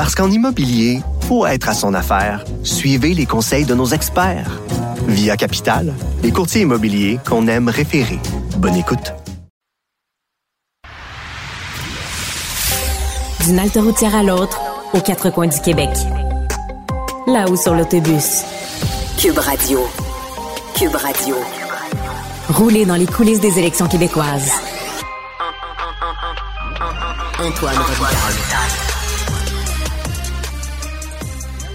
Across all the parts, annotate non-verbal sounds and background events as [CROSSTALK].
Parce qu'en immobilier, pour être à son affaire, suivez les conseils de nos experts. Via Capital, les courtiers immobiliers qu'on aime référer. Bonne écoute. D'une halte routière à l'autre, aux quatre coins du Québec. Là-haut sur l'autobus. Cube Radio. Cube Radio. Rouler dans les coulisses des élections québécoises. Antoine.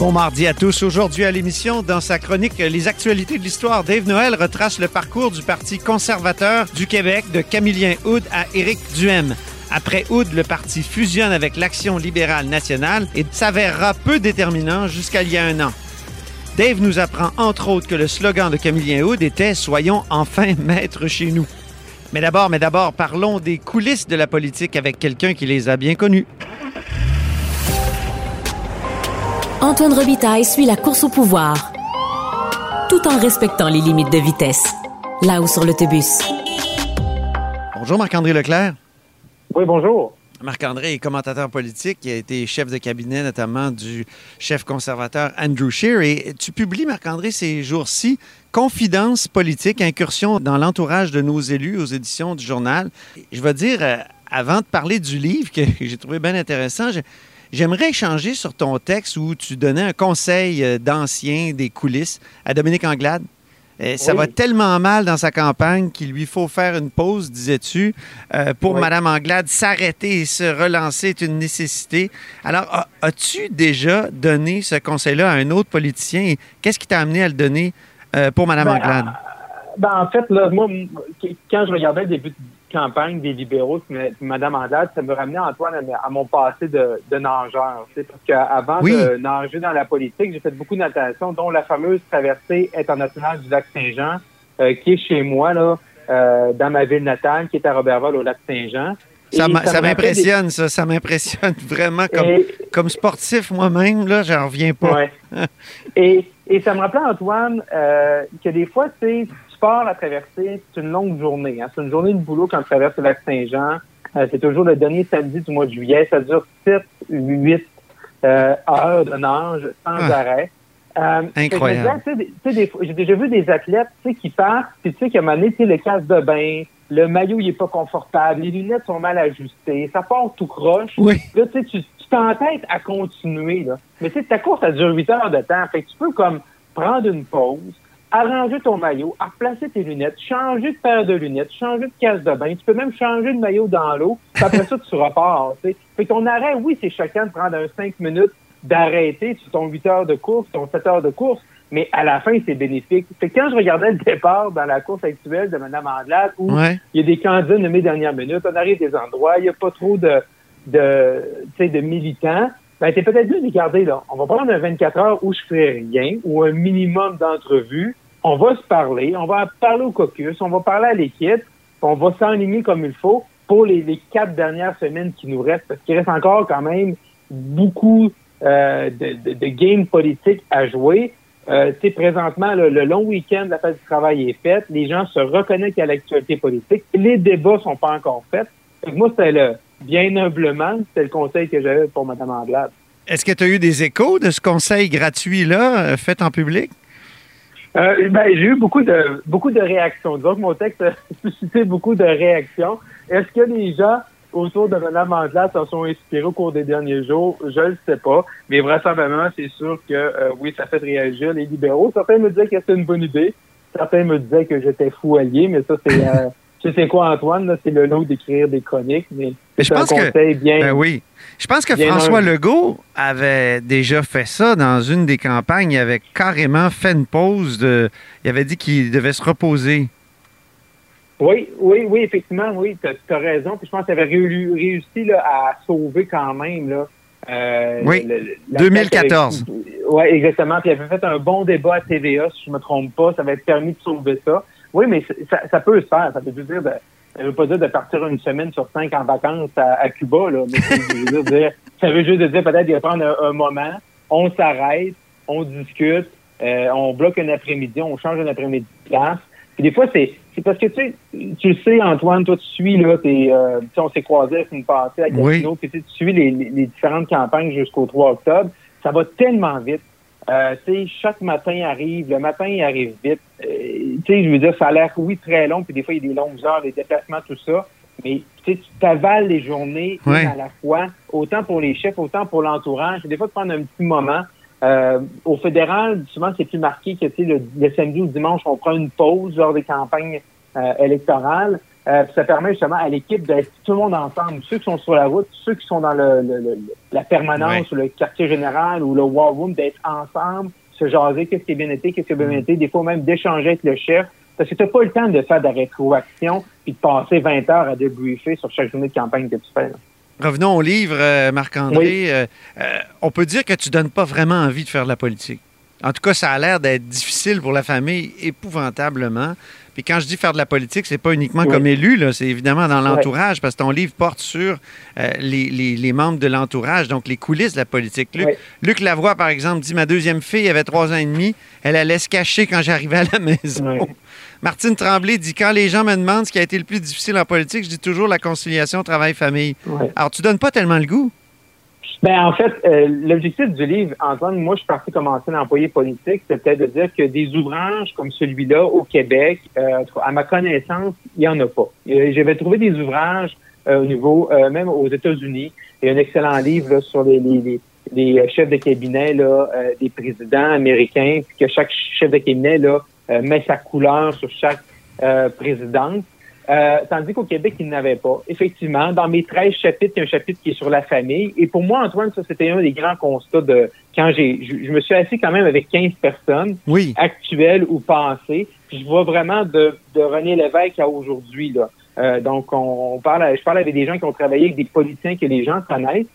Bon mardi à tous. Aujourd'hui à l'émission, dans sa chronique Les actualités de l'histoire, Dave Noël retrace le parcours du Parti conservateur du Québec de Camillien Houd à Éric Duhem. Après Houd, le parti fusionne avec l'Action libérale nationale et s'avérera peu déterminant jusqu'à il y a un an. Dave nous apprend entre autres que le slogan de Camillien Houd était Soyons enfin maîtres chez nous. Mais d'abord, mais d'abord, parlons des coulisses de la politique avec quelqu'un qui les a bien connus. Antoine Robitaille suit la course au pouvoir, tout en respectant les limites de vitesse. Là-haut sur l'autobus. Bonjour Marc-André Leclerc. Oui, bonjour. Marc-André est commentateur politique, il a été chef de cabinet notamment du chef conservateur Andrew Scheer. Et tu publies, Marc-André, ces jours-ci, Confidence politique, incursion dans l'entourage de nos élus aux éditions du journal. Je vais dire, euh, avant de parler du livre que [LAUGHS] j'ai trouvé bien intéressant, J'aimerais échanger sur ton texte où tu donnais un conseil euh, d'ancien des coulisses à Dominique Anglade. Euh, ça va tellement mal dans sa campagne qu'il lui faut faire une pause, disais-tu. Euh, pour Mme Anglade, s'arrêter et se relancer est une nécessité. Alors, as-tu déjà donné ce conseil-là à un autre politicien? Qu'est-ce qui t'a amené à le donner pour Mme ben, Anglade? Ben, en fait, là, moi, quand je regardais le début campagne des libéraux, Mme Anglade, ça me ramenait, Antoine, à, mon passé de, de nageur. Parce qu'avant de nager dans la politique, j'ai fait beaucoup de natation, dont la fameuse traversée internationale du lac Saint-Jean, euh, qui est chez moi, là, euh, dans ma ville natale, qui est à Robertval, au lac Saint-Jean. Ça m'impressionne, ça. Ça m'impressionne [LAUGHS] vraiment. Comme, comme sportif moi-même, là, j'en reviens pas. [LAUGHS] et, et ça me rappelait, Antoine, euh, que des fois, tu sport à traverser, c'est une longue journée. Hein. C'est une journée de boulot quand on traverse le lac Saint-Jean. Euh, c'est toujours le dernier samedi du mois de juillet. Ça dure 7, 8 euh, heures de nage sans arrêt. Euh, Incroyable. J'ai déjà vu des athlètes qui partent, puis tu sais, qu'à un moment donné, le casque de bain, le maillot, il est pas confortable, les lunettes sont mal ajustées, ça part tout croche. Oui. Là, tu tu t'entêtes à continuer. Là. Mais tu sais, ta course, ça dure 8 heures de temps. Fait que tu peux comme prendre une pause, arranger ton maillot, à replacer tes lunettes, changer de paire de lunettes, changer de casse de bain. Tu peux même changer de maillot dans l'eau. Après ça, tu repars. Fait que ton arrêt, oui, c'est chacun de prendre un 5 minutes d'arrêter sur ton 8 heures de course, ton 7 heures de course, mais à la fin, c'est bénéfique. Fait que quand je regardais le départ dans la course actuelle de Mme Andelade, où il y a des candidats nommés dernière minute, on arrive des endroits, il n'y a pas trop de, de, de militants, ben, t'es peut-être de garder, là. On va prendre un 24 heures où je ferai rien, ou un minimum d'entrevues, on va se parler, on va parler au caucus, on va parler à l'équipe, on va s'enligner comme il faut pour les, quatre dernières semaines qui nous restent, parce qu'il reste encore quand même beaucoup euh, de, de, games politiques à jouer. Euh, présentement, le long week-end de la fête du travail est fait. Les gens se reconnaissent à l'actualité politique. Les débats sont pas encore faits. moi, c'était le, bien humblement, c'était le conseil que j'avais pour Mme Anglade. Est-ce que tu as eu des échos de ce conseil gratuit-là, euh, fait en public? Euh, ben, j'ai eu beaucoup de beaucoup de réactions. Disons que mon texte a [LAUGHS] suscité beaucoup de réactions. Est-ce que les gens autour de Mme Anglade se sont inspirés au cours des derniers jours? Je ne sais pas. Mais vraisemblablement, c'est sûr que euh, oui, ça fait réagir les libéraux. Certains me disaient que c'était une bonne idée. Certains me disaient que j'étais fou allié, mais ça, c'est euh, [LAUGHS] tu sais quoi, Antoine, c'est le lot d'écrire des chroniques, mais c'est un conseil bien. Ben oui. Je pense que François Legault avait déjà fait ça dans une des campagnes. Il avait carrément fait une pause. De, il avait dit qu'il devait se reposer. Oui, oui, oui, effectivement, oui, tu as, raison. Puis je pense qu'il avait réussi là, à sauver quand même là, Euh, Oui, le- le- la 2014. Oui, exactement. Puis il avait fait un bon débat à TVA, si je me trompe pas. Ça avait permis de sauver ça. Oui, mais ça, ça peut se faire. Ça veut juste dire de, ça veut pas dire de partir une semaine sur cinq en vacances à, à Cuba, là. Mais ça veut juste dire, ça veut juste dire peut-être de prendre un, un moment, on s'arrête, on discute, euh, on bloque un après-midi, on change un après-midi de place. Puis des fois, c'est, c'est parce que tu sais, tu le sais, Antoine, toi, tu suis, là, t'es, euh, tu sais, on s'est croisés la semaine passée à Oui. Gatineau, puis tu suis les, les- différentes campagnes jusqu'au 3 octobre. Ça va tellement vite. Euh, tu sais, chaque matin arrive, le matin, il arrive vite. Euh, sais, je veux dire, ça a l'air, oui, très long, puis des fois, il y a des longues heures, des déplacements, tout ça. Mais tu sais, tu t'avales les journées Ouais. à la fois, autant pour les chefs, autant pour l'entourage. Des fois, de prendre un petit moment. Euh, au fédéral, souvent, c'est plus marqué que tu sais, le, le samedi ou le dimanche, on prend une pause lors des campagnes euh, électorales. Euh, ça permet justement à l'équipe d'être tout le monde ensemble. Ceux qui sont sur la route, ceux qui sont dans le, le- le- la permanence ou le quartier général ou le war room, d'être ensemble, se jaser, qu'est-ce qui a bien été, qu'est-ce qui a bien été, des fois même d'échanger avec le chef. Parce que tu n'as pas le temps de faire de la rétroaction puis de passer 20 heures à débriefer sur chaque journée de campagne que tu fais. là. Revenons au livre, euh, Marc-André. Euh, euh, on peut dire que tu donnes pas vraiment envie de faire de la politique. En tout cas, ça a l'air d'être difficile pour la famille, épouvantablement. Puis quand je dis faire de la politique, c'est pas uniquement Oui. comme élu, c'est évidemment dans l'entourage, parce que ton livre porte sur euh, les, les- les membres de l'entourage, donc les coulisses de la politique. Luc, Oui. Luc Lavoie, par exemple, dit Ma deuxième fille avait trois ans et demi, elle allait se cacher quand j'arrivais à la maison. [LAUGHS] Martine Tremblay dit Quand les gens me demandent ce qui a été le plus difficile en politique, je dis toujours la conciliation travail-famille. Alors, tu donnes pas tellement le goût. Ben, en fait, euh, l'objectif du livre, Antoine, moi, je suis parti comme ancien employé politique, c'était de dire que des ouvrages comme celui-là au Québec, euh, à ma connaissance, il n'y en a pas. Euh, J'avais trouvé des ouvrages au niveau, même aux États-Unis. Il y a un excellent livre sur les, chefs de cabinet là, des présidents américains, puis que chaque chef de cabinet là, met sa couleur sur chaque présidente. Euh, tandis qu'au Québec, il n'avait pas. Effectivement, dans mes 13 chapitres, il y a un chapitre qui est sur la famille. Et pour moi, Antoine, ça, c'était un des grands constats de quand j'ai, je, je me suis assis quand même avec 15 personnes, Oui. actuelles ou passées. Puis je vois vraiment de, de René Lévesque à aujourd'hui, là. Euh, donc, on, on parle, je parle avec des gens qui ont travaillé avec des politiciens que les gens connaissent.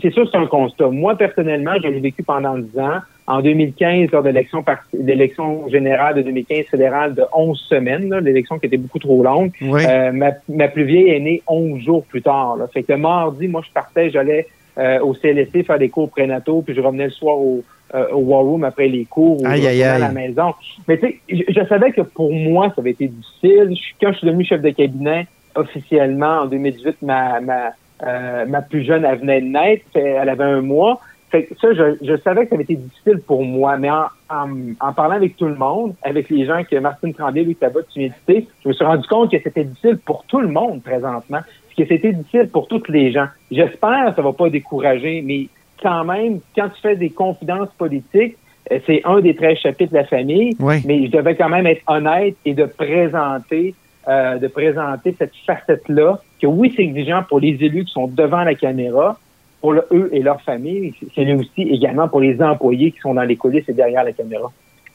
C'est, sûr, c'est un constat. Moi, personnellement, je l'ai vécu pendant 10 ans. En 2015, lors de l'élection, l'élection générale de 2015 fédérale de 11 semaines, là, l'élection qui était beaucoup trop longue, Oui. euh, ma, ma plus vieille est née 11 jours plus tard. Là. Fait que le mardi, moi, je partais, j'allais euh, au CLSC faire des cours prénataux, puis je revenais le soir au, euh, au War Room après les cours, ou Aïe, aïe, à la maison. Mais tu sais, je, je savais que pour moi, ça avait été difficile. Je- quand je suis devenu chef de cabinet officiellement en 2018, ma, ma, euh, ma plus jeune, elle venait de naître, elle avait un mois. Fait que ça, je, je savais que ça avait été difficile pour moi, mais en, en, en parlant avec tout le monde, avec les gens que Martine Tremblay, Louis Tabat, tu viens de citer, je me suis rendu compte que c'était difficile pour tout le monde présentement, que c'était difficile pour toutes les gens. J'espère que ça va pas décourager, mais quand même, quand tu fais des confidences politiques, euh, c'est un des 13 chapitres de la famille, Oui. mais je devais quand même être honnête et de présenter euh, de présenter cette facette-là, que oui, c'est exigeant pour les élus qui sont devant la caméra, pour le- eux et leur famille, c'est- aussi également pour les employés qui sont dans les coulisses et derrière la caméra.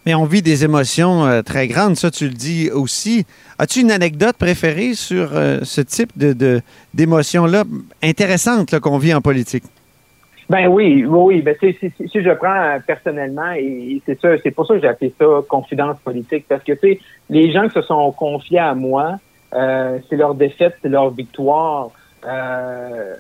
Mais on vit des émotions euh, très grandes, ça tu le dis aussi. As-tu une anecdote préférée sur euh, ce type de, d'émotions-là intéressantes là, qu'on vit en politique? Ben oui, oui, oui. Ben, si, si- si je prends euh, personnellement, et, et c'est ça, c'est pour ça que j'ai appelé ça confidence politique, parce que tu sais, les gens qui se sont confiés à moi, c'est leur défaite, c'est leur victoire euh,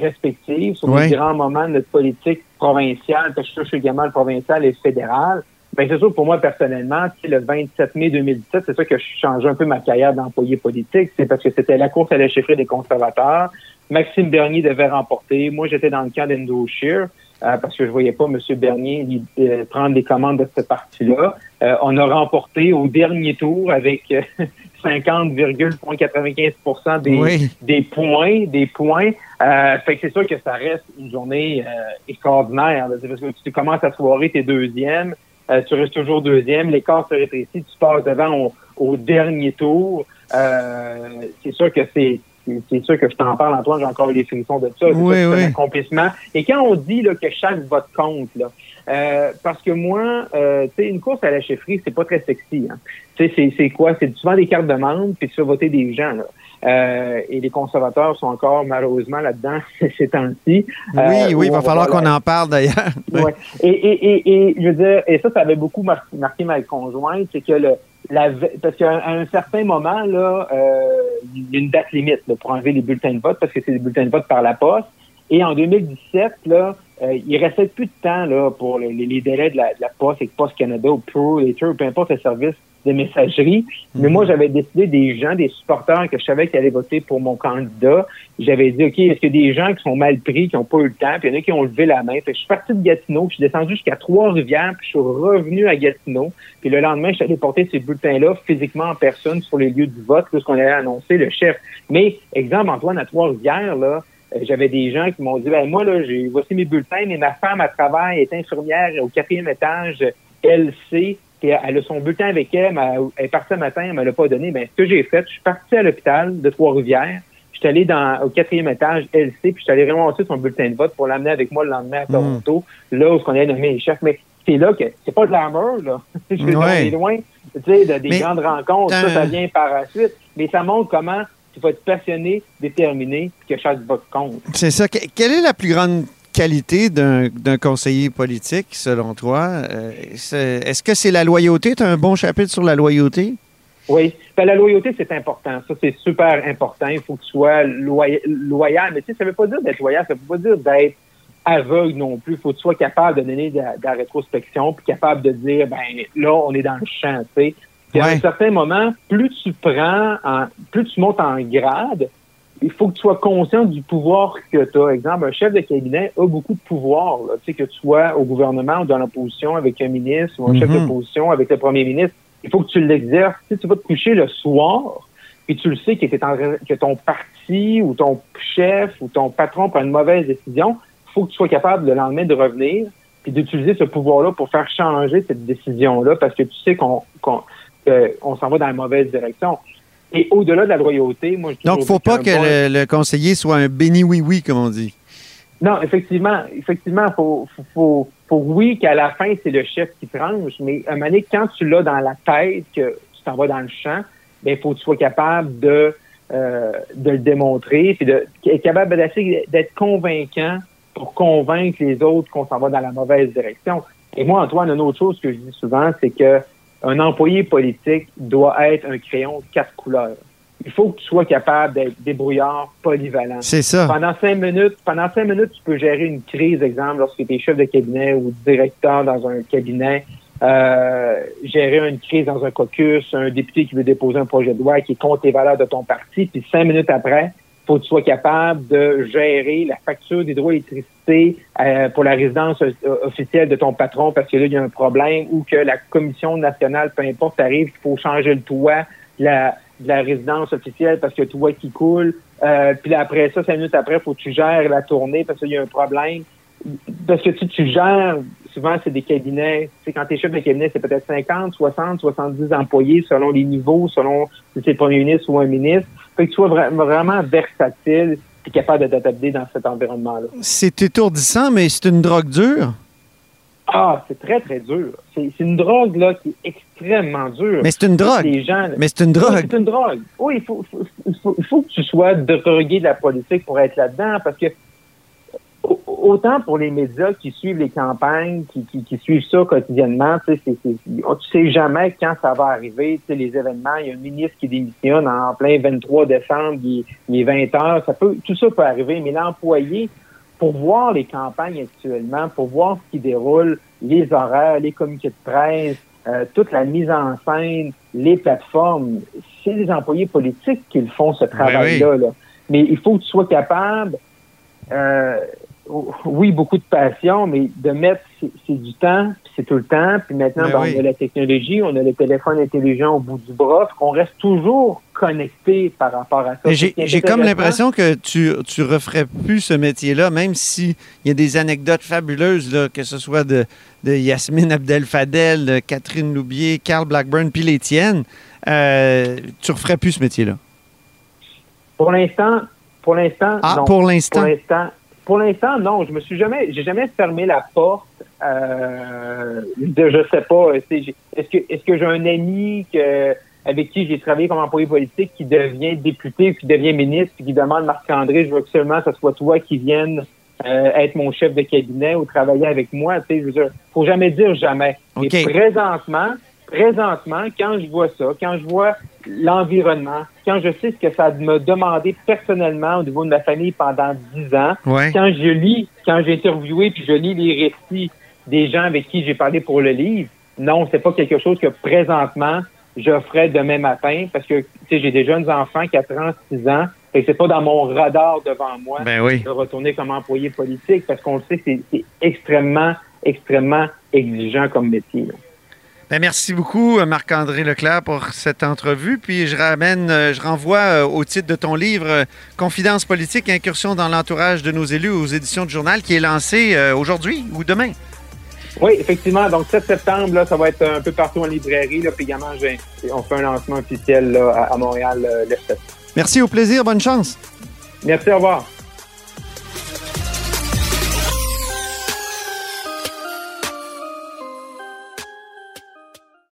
respective sur Ouais. les grands moments de notre politique provinciale, parce que je touche également le provincial et le fédéral. Ben c'est sûr pour moi personnellement, le 27 mai 2017, c'est ça que je changeais un peu ma carrière d'employé politique, c'est parce que c'était la course à la chefferie des conservateurs. Maxime Bernier devait remporter. Moi, j'étais dans le camp d'Endo Scheer euh, parce que je voyais pas M. Bernier euh, prendre les commandes de ce parti-là. Euh, on a remporté au dernier tour avec euh, [LAUGHS] 50,95 des, Oui. des points, des points. Euh, fait que c'est sûr que ça reste une journée euh, extraordinaire. là. Parce que tu commences la soirée, t'es deuxième, euh, tu restes toujours deuxième, l'écart se rétrécit, tu passes devant au, au dernier tour. Euh, c'est sûr que c'est c'est- sûr que je t'en parle, Antoine, j'ai encore les définitions de ça. Oui, ça, c'est oui. un accomplissement. Et quand on dit là, que chaque vote compte, là, euh, parce que moi, euh, tu sais, une course à la chefferie, c'est pas très sexy. Hein. Tu sais, c'est- c'est quoi? C'est souvent des cartes de membres, puis tu fais voter des gens. Là. Euh, et les conservateurs sont encore malheureusement là-dedans [LAUGHS] ces temps-ci. Oui, Euh, oui, il où va falloir qu'on en parle d'ailleurs. Ouais. Et, et, et, et je veux dire, et ça, ça avait beaucoup mar- marqué ma conjointe, c'est que le, la, parce qu'à un, certain moment, là, euh, il y a une date limite là, pour enlever les bulletins de vote parce que c'est des bulletins de vote par la poste. Et en 2017, là, euh, il restait plus de temps là, pour les, les délais de la, de la Poste et Poste Canada ou Pro, Later, peu importe le service de messagerie. Mais moi, j'avais décidé des gens, des supporters que je savais qui allaient voter pour mon candidat. J'avais dit, OK, est-ce qu'il y a des gens qui sont mal pris, qui n'ont pas eu le temps, puis il y en a qui ont levé la main. Fait que je suis parti de Gatineau, puis je suis descendu jusqu'à Trois-Rivières, puis je suis revenu à Gatineau. Puis le lendemain, je suis allé porter ces bulletins-là physiquement en personne sur les lieux du vote, lorsqu'on allait annoncer le chef. Mais, exemple, Antoine, à Trois-Rivières, là, euh, j'avais des gens qui m'ont dit, ben, moi, là, j'ai, voici mes bulletins, mais ma femme, à travail, est infirmière au quatrième étage, LC, puis elle a son bulletin avec elle, mais elle- est partie ce matin, elle me l'a pas donné. Ben, ce que j'ai fait, je suis parti à l'hôpital de Trois-Rivières, je suis allé dans, au quatrième étage, LC, puis je suis allé ramasser son bulletin de vote pour l'amener avec moi le lendemain à Toronto, là où on allait nommer les chefs. Mais c'est là que c'est pas de l'amour, là. [LAUGHS] Je veux Ouais. loin, tu sais, de- des Mais grandes rencontres, ça, ça vient par la suite. Mais ça montre comment tu vas être passionné, déterminé, puis que chaque vote compte. C'est ça. Que- Quelle est la plus grande qualité d'un conseiller politique, selon toi? Euh, Est-ce que c'est la loyauté? Tu as un bon chapitre sur la loyauté? Oui. Ben, la loyauté, c'est important. Ça, c'est super important. Il faut que tu sois loya- loyal. Mais tu sais, ça veut pas dire d'être loyal. Ça veut pas dire d'être aveugle non plus. Il faut que tu sois capable de donner de, la- de la rétrospection, puis capable de dire, ben là, on est dans le champ, tu sais. À un certain moment, plus tu prends, en, plus tu montes en grade, il faut que tu sois conscient du pouvoir que tu as. Exemple, un chef de cabinet a beaucoup de pouvoir. Là. Tu sais, que tu sois au gouvernement ou dans l'opposition avec un ministre ou un chef Mhm. d'opposition avec le premier ministre, il faut que tu l'exerces. Tu sais, tu vas te coucher le soir, puis tu le sais que, en que ton parti ou ton chef ou ton patron prend une mauvaise décision, il faut que tu sois capable le lendemain de revenir puis d'utiliser ce pouvoir-là pour faire changer cette décision-là parce que tu sais qu'on qu'on on s'en va dans la mauvaise direction. Et au-delà de la loyauté, moi, je Donc, toujours faut dit pas que bon- le, le conseiller soit un béni-oui-oui, comme on dit. Non, effectivement, effectivement, faut, faut, faut, faut- oui qu'à la fin, c'est le chef qui tranche, mais à un moment donné, quand tu l'as dans la tête, que tu t'en vas dans le champ, ben, il faut que tu sois capable de, euh, de le démontrer, puis de, être capable d'être convaincant pour convaincre les autres qu'on s'en va dans la mauvaise direction. Et moi, Antoine, une autre chose que je dis souvent, c'est que un employé politique doit être un crayon de quatre couleurs. Il faut que tu sois capable d'être débrouillard, polyvalent. C'est ça. Pendant cinq minutes, pendant cinq minutes, tu peux gérer une crise, exemple, lorsque tu es chef de cabinet ou directeur dans un cabinet, euh, gérer une crise dans un caucus, un député qui veut déposer un projet de loi qui est contre les valeurs de ton parti, puis cinq minutes après, faut que tu sois capable de gérer la facture d'hydroélectricité euh, pour la résidence euh, officielle de ton patron parce que là, il y a un problème ou que la commission nationale, peu importe, arrive, qu'il faut changer le toit de la, de la résidence officielle parce que le toit qui coule. Euh, puis après ça, cinq minutes après, faut que tu gères la tournée parce qu'il y a un problème. Parce que tu, tu gères, souvent, c'est des cabinets. Sais, quand tu es chef de cabinet, c'est peut-être 50, 60, 70 employés selon les niveaux, selon si c'est le premier ministre ou un ministre. Fait que tu sois vra- vraiment versatile et capable de t'adapter dans cet environnement-là. C'est étourdissant, mais c'est une drogue dure? Ah, c'est très, très dur. C'est une drogue là qui est extrêmement dure. Mais c'est une drogue. Les gens, Mais c'est une drogue. c'est une drogue. Oui, il faut, faut- faut, faut que tu sois drogué de la politique pour être là-dedans, parce que autant pour les médias qui suivent les campagnes, qui, qui, qui suivent ça quotidiennement, tu sais, c'est- tu sais jamais quand ça va arriver, tu sais, les événements, il y a un ministre qui démissionne en plein 23 décembre, il, est- il est 20 heures, ça peut, tout ça peut arriver, mais l'employé, pour voir les campagnes actuellement, pour voir ce qui déroule, les horaires, les communiqués de presse, euh, toute la mise en scène, les plateformes, c'est les employés politiques qui le font ce travail-là. là. Mais il faut que tu sois capable, euh, oui, beaucoup de passion, mais de mettre, c'est du temps, c'est tout le temps. Puis maintenant, Ben ben, oui. on a la technologie, on a le téléphone intelligent au bout du bras, qu'on reste toujours connecté par rapport à ça. J'ai comme l'impression que tu, tu referais plus ce métier-là, même s'il y a des anecdotes fabuleuses, là, que ce soit de, de Yasmine Abdel-Fadel, de Catherine Loubier, Carl Blackburn, puis les tiennes. Euh, tu referais plus ce métier-là? Pour l'instant, pour l'instant, Ah, non. pour Pour l'instant. Pour l'instant, non. Je me suis jamais, j'ai jamais fermé la porte. Euh, de, je sais pas. Est-ce que, est-ce que j'ai un ami que avec qui j'ai travaillé comme employé politique qui devient député, qui devient ministre, puis qui demande Marc-André, je veux que seulement ce soit toi qui viennes euh, être mon chef de cabinet ou travailler avec moi. Tu sais, je veux dire, faut jamais dire jamais. OK. Et présentement, présentement, quand je vois ça, quand je vois l'environnement, quand je sais ce que ça m'a demandé personnellement au niveau de ma famille pendant dix ans, Ouais. quand je lis, quand j'ai interviewé puis je lis les récits des gens avec qui j'ai parlé pour le livre, non, c'est pas quelque chose que présentement je ferais demain matin parce que tu sais, j'ai des jeunes enfants qui ont 36 ans et c'est pas dans mon radar devant moi Ben oui. de retourner comme employé politique parce qu'on le sait, c'est c'est extrêmement, extrêmement exigeant comme métier. là. Ben, merci beaucoup, euh, Marc-André Leclerc, pour cette entrevue. Puis je ramène, euh, je renvoie euh, au titre de ton livre Confidence politique, incursion dans l'entourage de nos élus aux éditions du journal, qui est lancé aujourd'hui ou demain. Oui, effectivement. Donc, 7 septembre, là, ça va être un peu partout en librairie. Là, puis également, on fait un lancement officiel là, à, Montréal le 7. Merci, au plaisir, bonne chance. Merci, au revoir.